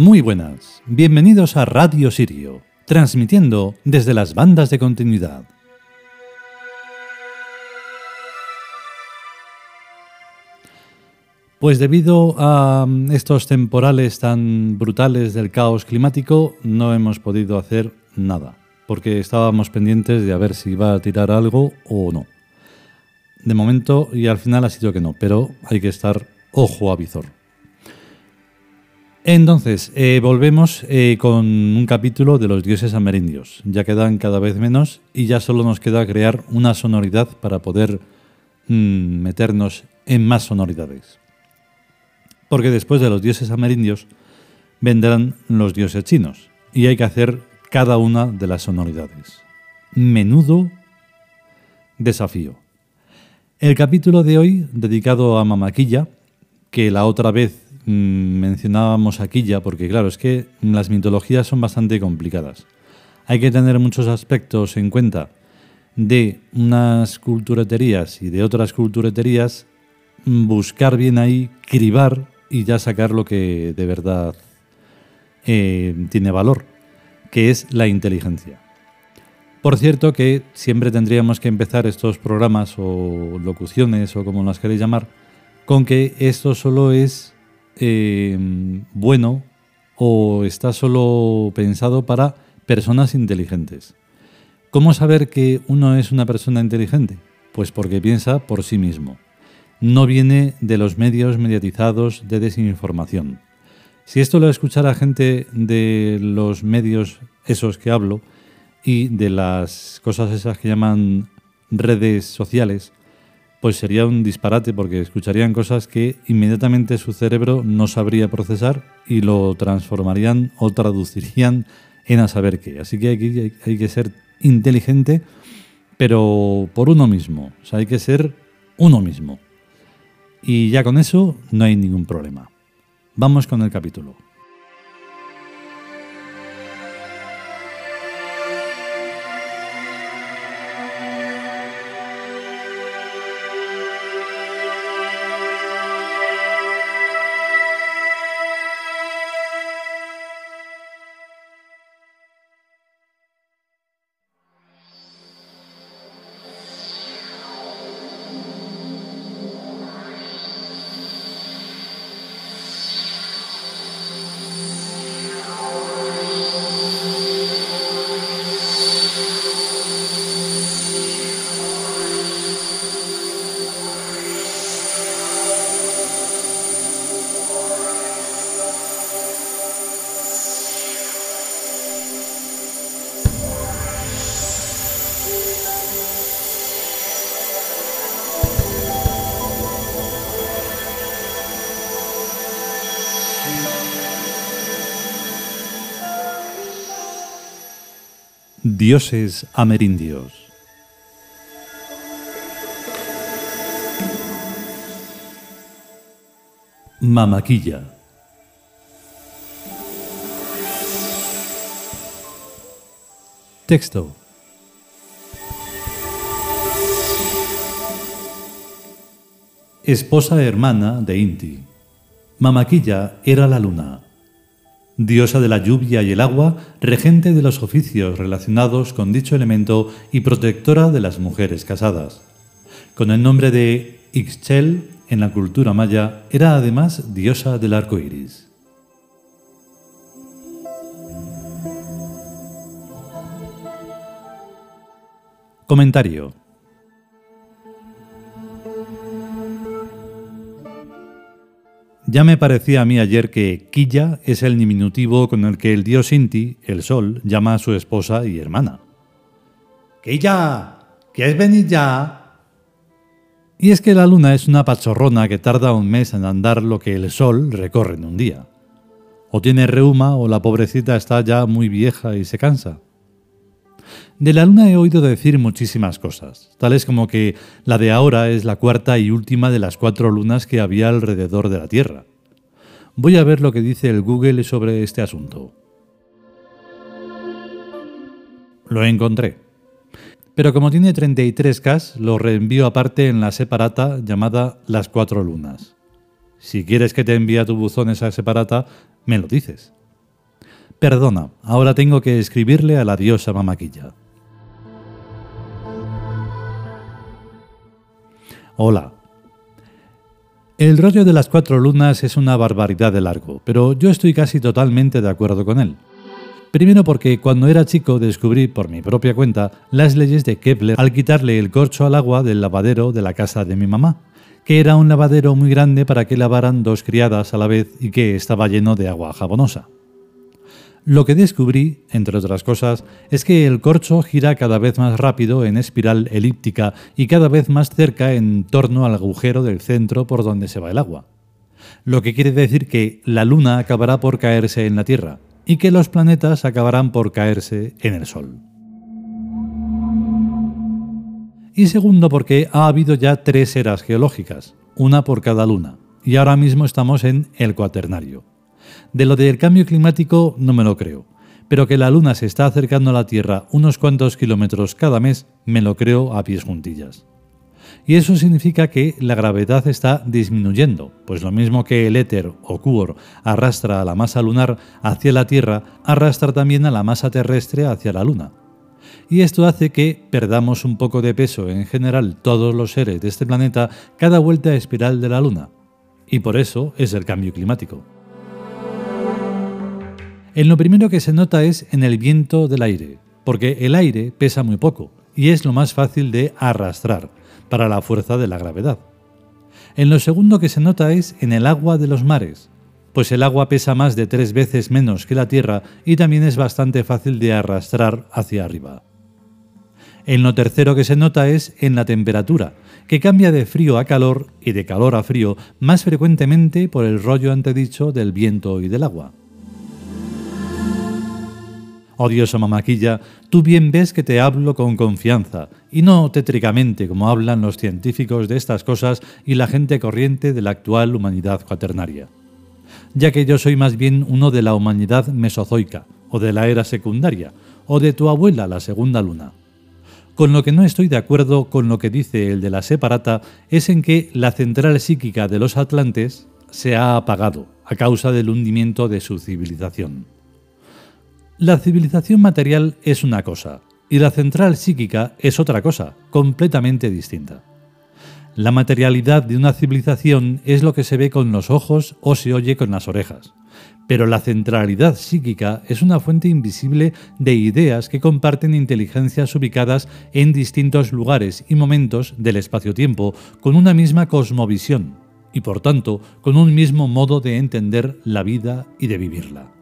Muy buenas, bienvenidos a Radio Sirio, transmitiendo desde las bandas de continuidad. Pues debido a estos temporales tan brutales del caos climático, no hemos podido hacer nada, porque estábamos pendientes de a ver si iba a tirar algo o no. De momento y al final ha sido que no, pero hay que estar ojo a visor. Entonces, eh, volvemos eh, con un capítulo de los dioses amerindios. Ya quedan cada vez menos y ya solo nos queda crear una sonoridad para poder mm, meternos en más sonoridades. Porque después de los dioses amerindios vendrán los dioses chinos y hay que hacer cada una de las sonoridades. Menudo desafío. El capítulo de hoy, dedicado a Mamaquilla, que la otra vez Mm, mencionábamos aquí ya, porque claro, es que las mitologías son bastante complicadas. Hay que tener muchos aspectos en cuenta de unas cultureterías y de otras cultureterías, buscar bien ahí, cribar y ya sacar lo que de verdad eh, tiene valor, que es la inteligencia. Por cierto que siempre tendríamos que empezar estos programas o locuciones o como las queréis llamar, con que esto solo es Em, bueno o está solo pensado para personas inteligentes. ¿Cómo saber que uno es una persona inteligente? Pues porque piensa por sí mismo. No viene de los medios mediatizados de desinformación. Si esto lo escuchara gente de los medios esos que hablo y de las cosas esas que llaman redes sociales, pues sería un disparate porque escucharían cosas que inmediatamente su cerebro no sabría procesar y lo transformarían o traducirían en a saber qué. Así que hay, hay que ser inteligente, pero por uno mismo. O sea, hay que ser uno mismo. Y ya con eso no hay ningún problema. Vamos con el capítulo. Dioses amerindios. Mamaquilla. Texto. Esposa hermana de Inti. Mamaquilla era la luna diosa de la lluvia y el agua, regente de los oficios relacionados con dicho elemento y protectora de las mujeres casadas. Con el nombre de Ixchel en la cultura maya, era además diosa del arco iris. Comentario Ya me parecía a mí ayer que Quilla es el diminutivo con el que el dios Inti, el sol, llama a su esposa y hermana. ¡Quilla! ¿Quieres venir ya? Y es que la luna es una pachorrona que tarda un mes en andar lo que el sol recorre en un día. O tiene reuma o la pobrecita está ya muy vieja y se cansa. De la Luna he oído decir muchísimas cosas, tales como que la de ahora es la cuarta y última de las cuatro lunas que había alrededor de la Tierra. Voy a ver lo que dice el Google sobre este asunto. Lo encontré. Pero como tiene 33K, lo reenvío aparte en la separata llamada Las Cuatro Lunas. Si quieres que te envíe a tu buzón esa separata, me lo dices. Perdona, ahora tengo que escribirle a la diosa Mamaquilla. Hola. El rollo de las cuatro lunas es una barbaridad de largo, pero yo estoy casi totalmente de acuerdo con él. Primero porque cuando era chico descubrí por mi propia cuenta las leyes de Kepler al quitarle el corcho al agua del lavadero de la casa de mi mamá, que era un lavadero muy grande para que lavaran dos criadas a la vez y que estaba lleno de agua jabonosa. Lo que descubrí, entre otras cosas, es que el corcho gira cada vez más rápido en espiral elíptica y cada vez más cerca en torno al agujero del centro por donde se va el agua. Lo que quiere decir que la Luna acabará por caerse en la Tierra y que los planetas acabarán por caerse en el Sol. Y segundo porque ha habido ya tres eras geológicas, una por cada luna, y ahora mismo estamos en el cuaternario. De lo del cambio climático no me lo creo, pero que la Luna se está acercando a la Tierra unos cuantos kilómetros cada mes me lo creo a pies juntillas. Y eso significa que la gravedad está disminuyendo, pues lo mismo que el éter o cuor arrastra a la masa lunar hacia la Tierra, arrastra también a la masa terrestre hacia la Luna. Y esto hace que perdamos un poco de peso en general todos los seres de este planeta cada vuelta espiral de la Luna. Y por eso es el cambio climático. En lo primero que se nota es en el viento del aire, porque el aire pesa muy poco y es lo más fácil de arrastrar para la fuerza de la gravedad. En lo segundo que se nota es en el agua de los mares, pues el agua pesa más de tres veces menos que la tierra y también es bastante fácil de arrastrar hacia arriba. En lo tercero que se nota es en la temperatura, que cambia de frío a calor y de calor a frío más frecuentemente por el rollo antedicho del viento y del agua. Odiosa mamaquilla, tú bien ves que te hablo con confianza, y no tétricamente como hablan los científicos de estas cosas y la gente corriente de la actual humanidad cuaternaria. Ya que yo soy más bien uno de la humanidad mesozoica, o de la era secundaria, o de tu abuela, la segunda luna. Con lo que no estoy de acuerdo con lo que dice el de la separata es en que la central psíquica de los atlantes se ha apagado a causa del hundimiento de su civilización. La civilización material es una cosa y la central psíquica es otra cosa, completamente distinta. La materialidad de una civilización es lo que se ve con los ojos o se oye con las orejas, pero la centralidad psíquica es una fuente invisible de ideas que comparten inteligencias ubicadas en distintos lugares y momentos del espacio-tiempo con una misma cosmovisión y por tanto con un mismo modo de entender la vida y de vivirla.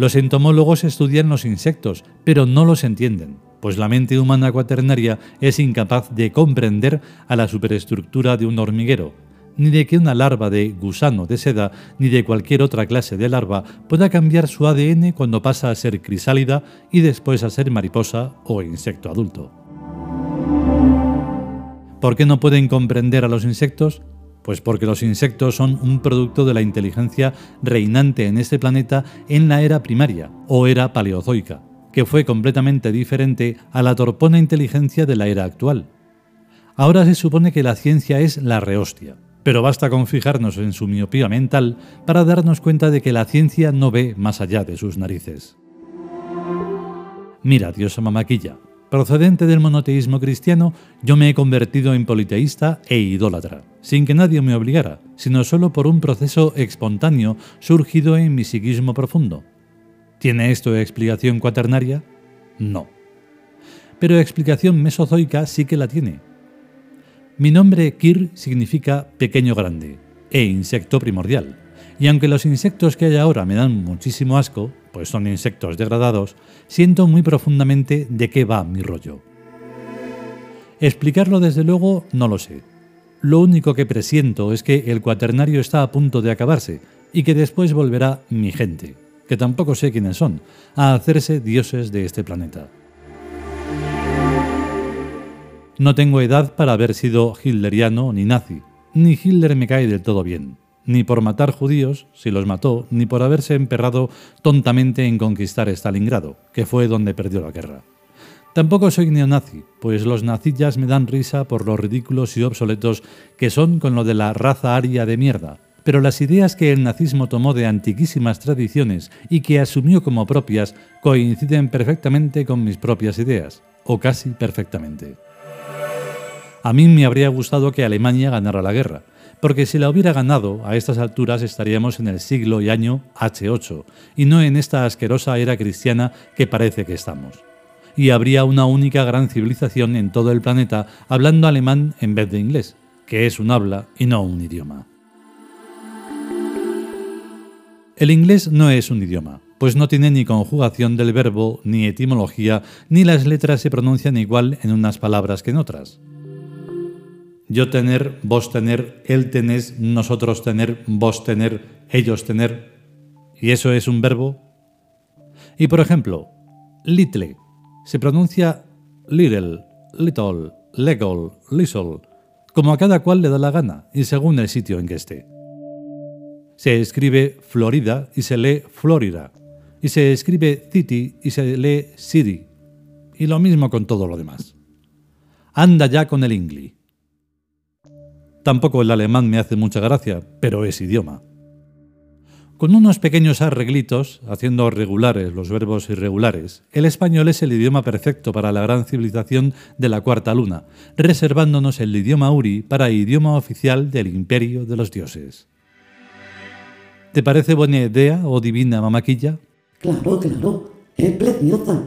Los entomólogos estudian los insectos, pero no los entienden, pues la mente humana cuaternaria es incapaz de comprender a la superestructura de un hormiguero, ni de que una larva de gusano de seda, ni de cualquier otra clase de larva pueda cambiar su ADN cuando pasa a ser crisálida y después a ser mariposa o insecto adulto. ¿Por qué no pueden comprender a los insectos? Pues porque los insectos son un producto de la inteligencia reinante en este planeta en la era primaria o era paleozoica, que fue completamente diferente a la torpona inteligencia de la era actual. Ahora se supone que la ciencia es la rehostia, pero basta con fijarnos en su miopía mental para darnos cuenta de que la ciencia no ve más allá de sus narices. Mira, diosa mamaquilla, Procedente del monoteísmo cristiano, yo me he convertido en politeísta e idólatra, sin que nadie me obligara, sino solo por un proceso espontáneo surgido en mi psiquismo profundo. ¿Tiene esto explicación cuaternaria? No. Pero explicación mesozoica sí que la tiene. Mi nombre Kir significa pequeño grande e insecto primordial. Y aunque los insectos que hay ahora me dan muchísimo asco, pues son insectos degradados, siento muy profundamente de qué va mi rollo. Explicarlo desde luego no lo sé. Lo único que presiento es que el cuaternario está a punto de acabarse y que después volverá mi gente, que tampoco sé quiénes son, a hacerse dioses de este planeta. No tengo edad para haber sido hilderiano ni nazi, ni Hitler me cae del todo bien ni por matar judíos, si los mató, ni por haberse emperrado tontamente en conquistar Stalingrado, que fue donde perdió la guerra. Tampoco soy neonazi, pues los nazillas me dan risa por los ridículos y obsoletos que son con lo de la raza aria de mierda, pero las ideas que el nazismo tomó de antiquísimas tradiciones y que asumió como propias coinciden perfectamente con mis propias ideas, o casi perfectamente. A mí me habría gustado que Alemania ganara la guerra, porque si la hubiera ganado, a estas alturas estaríamos en el siglo y año H8, y no en esta asquerosa era cristiana que parece que estamos. Y habría una única gran civilización en todo el planeta hablando alemán en vez de inglés, que es un habla y no un idioma. El inglés no es un idioma, pues no tiene ni conjugación del verbo, ni etimología, ni las letras se pronuncian igual en unas palabras que en otras. Yo tener, vos tener, él tenés, nosotros tener, vos tener, ellos tener. ¿Y eso es un verbo? Y por ejemplo, little se pronuncia little, little, legal, little, como a cada cual le da la gana y según el sitio en que esté. Se escribe Florida y se lee Florida. Y se escribe City y se lee City. Y lo mismo con todo lo demás. Anda ya con el ingli. Tampoco el alemán me hace mucha gracia, pero es idioma. Con unos pequeños arreglitos, haciendo regulares los verbos irregulares, el español es el idioma perfecto para la gran civilización de la cuarta luna, reservándonos el idioma uri para idioma oficial del imperio de los dioses. ¿Te parece buena idea o divina mamaquilla? Claro, claro, es preciosa.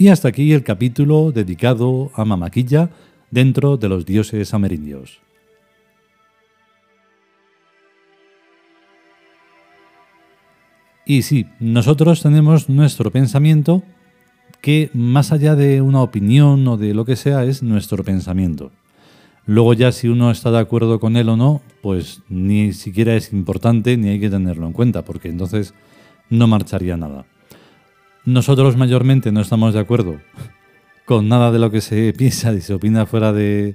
Y hasta aquí el capítulo dedicado a Mamaquilla dentro de los dioses amerindios. Y sí, nosotros tenemos nuestro pensamiento que más allá de una opinión o de lo que sea es nuestro pensamiento. Luego ya si uno está de acuerdo con él o no, pues ni siquiera es importante ni hay que tenerlo en cuenta, porque entonces no marcharía nada. Nosotros mayormente no estamos de acuerdo con nada de lo que se piensa y se opina fuera de,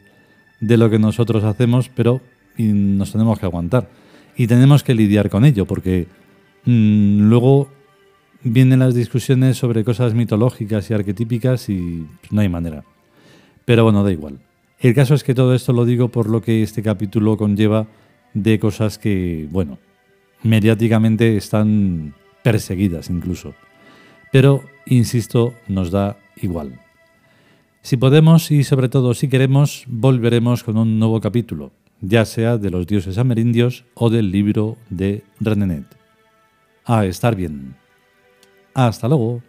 lo que nosotros hacemos, pero nos tenemos que aguantar. Y tenemos que lidiar con ello, porque mm, luego vienen las discusiones sobre cosas mitológicas y arquetípicas y no hay manera. Pero bueno, da igual. El caso es que todo esto lo digo por lo que este capítulo conlleva de cosas que, bueno, mediáticamente están perseguidas incluso. Pero, insisto, nos da igual. Si podemos y sobre todo si queremos, volveremos con un nuevo capítulo, ya sea de los dioses amerindios o del libro de Renenet. A estar bien. Hasta luego.